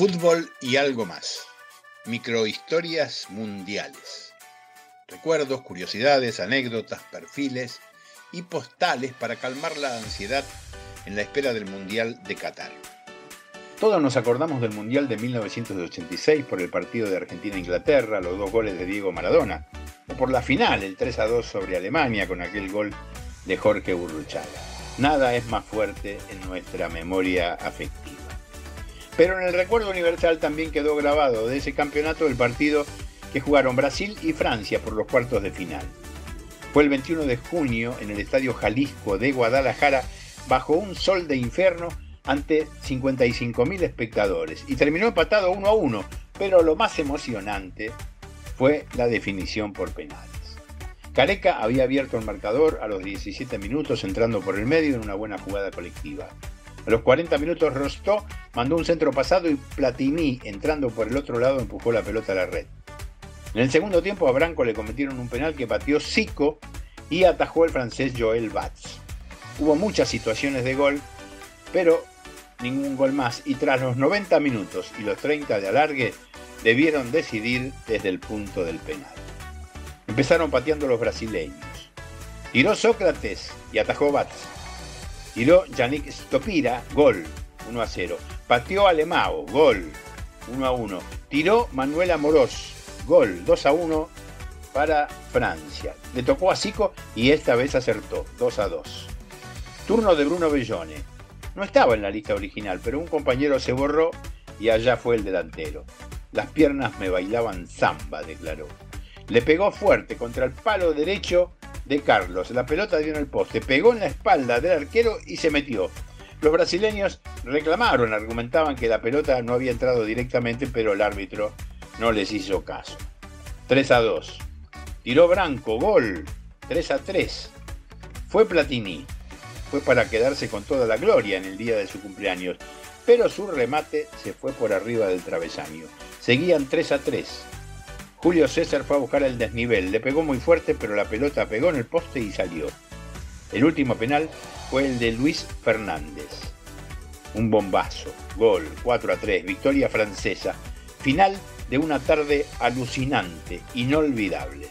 Fútbol y algo más. Microhistorias mundiales. Recuerdos, curiosidades, anécdotas, perfiles y postales para calmar la ansiedad en la espera del Mundial de Qatar. Todos nos acordamos del Mundial de 1986 por el partido de Argentina-Inglaterra, los dos goles de Diego Maradona, o por la final, el 3 a 2 sobre Alemania con aquel gol de Jorge Burruchaga. Nada es más fuerte en nuestra memoria afectiva. Pero en el recuerdo universal también quedó grabado de ese campeonato el partido que jugaron Brasil y Francia por los cuartos de final. Fue el 21 de junio en el Estadio Jalisco de Guadalajara bajo un sol de infierno ante 55.000 espectadores y terminó empatado 1 a 1, pero lo más emocionante fue la definición por penales. Careca había abierto el marcador a los 17 minutos entrando por el medio en una buena jugada colectiva. A los 40 minutos Rostó mandó un centro pasado y Platini, entrando por el otro lado, empujó la pelota a la red. En el segundo tiempo a Branco le cometieron un penal que batió Zico y atajó el francés Joel Batz. Hubo muchas situaciones de gol, pero ningún gol más y tras los 90 minutos y los 30 de alargue debieron decidir desde el punto del penal. Empezaron pateando los brasileños. Tiró Sócrates y atajó Batz. Tiró Yannick Stopira, gol, 1 a 0. Pateó Alemao, gol, 1 a 1. Tiró Manuel Amorós, gol, 2 a 1 para Francia. Le tocó a Zico y esta vez acertó, 2 a 2. Turno de Bruno Bellone. No estaba en la lista original, pero un compañero se borró y allá fue el delantero. Las piernas me bailaban zamba, declaró. Le pegó fuerte contra el palo derecho de Carlos. La pelota dio en el poste, pegó en la espalda del arquero y se metió. Los brasileños reclamaron, argumentaban que la pelota no había entrado directamente, pero el árbitro no les hizo caso. 3 a 2. Tiró Branco, gol. 3 a 3. Fue Platini. Fue para quedarse con toda la gloria en el día de su cumpleaños, pero su remate se fue por arriba del travesaño. Seguían 3 a 3. Julio César fue a buscar el desnivel, le pegó muy fuerte, pero la pelota pegó en el poste y salió. El último penal fue el de Luis Fernández. Un bombazo, gol, 4 a 3, victoria francesa, final de una tarde alucinante, inolvidable.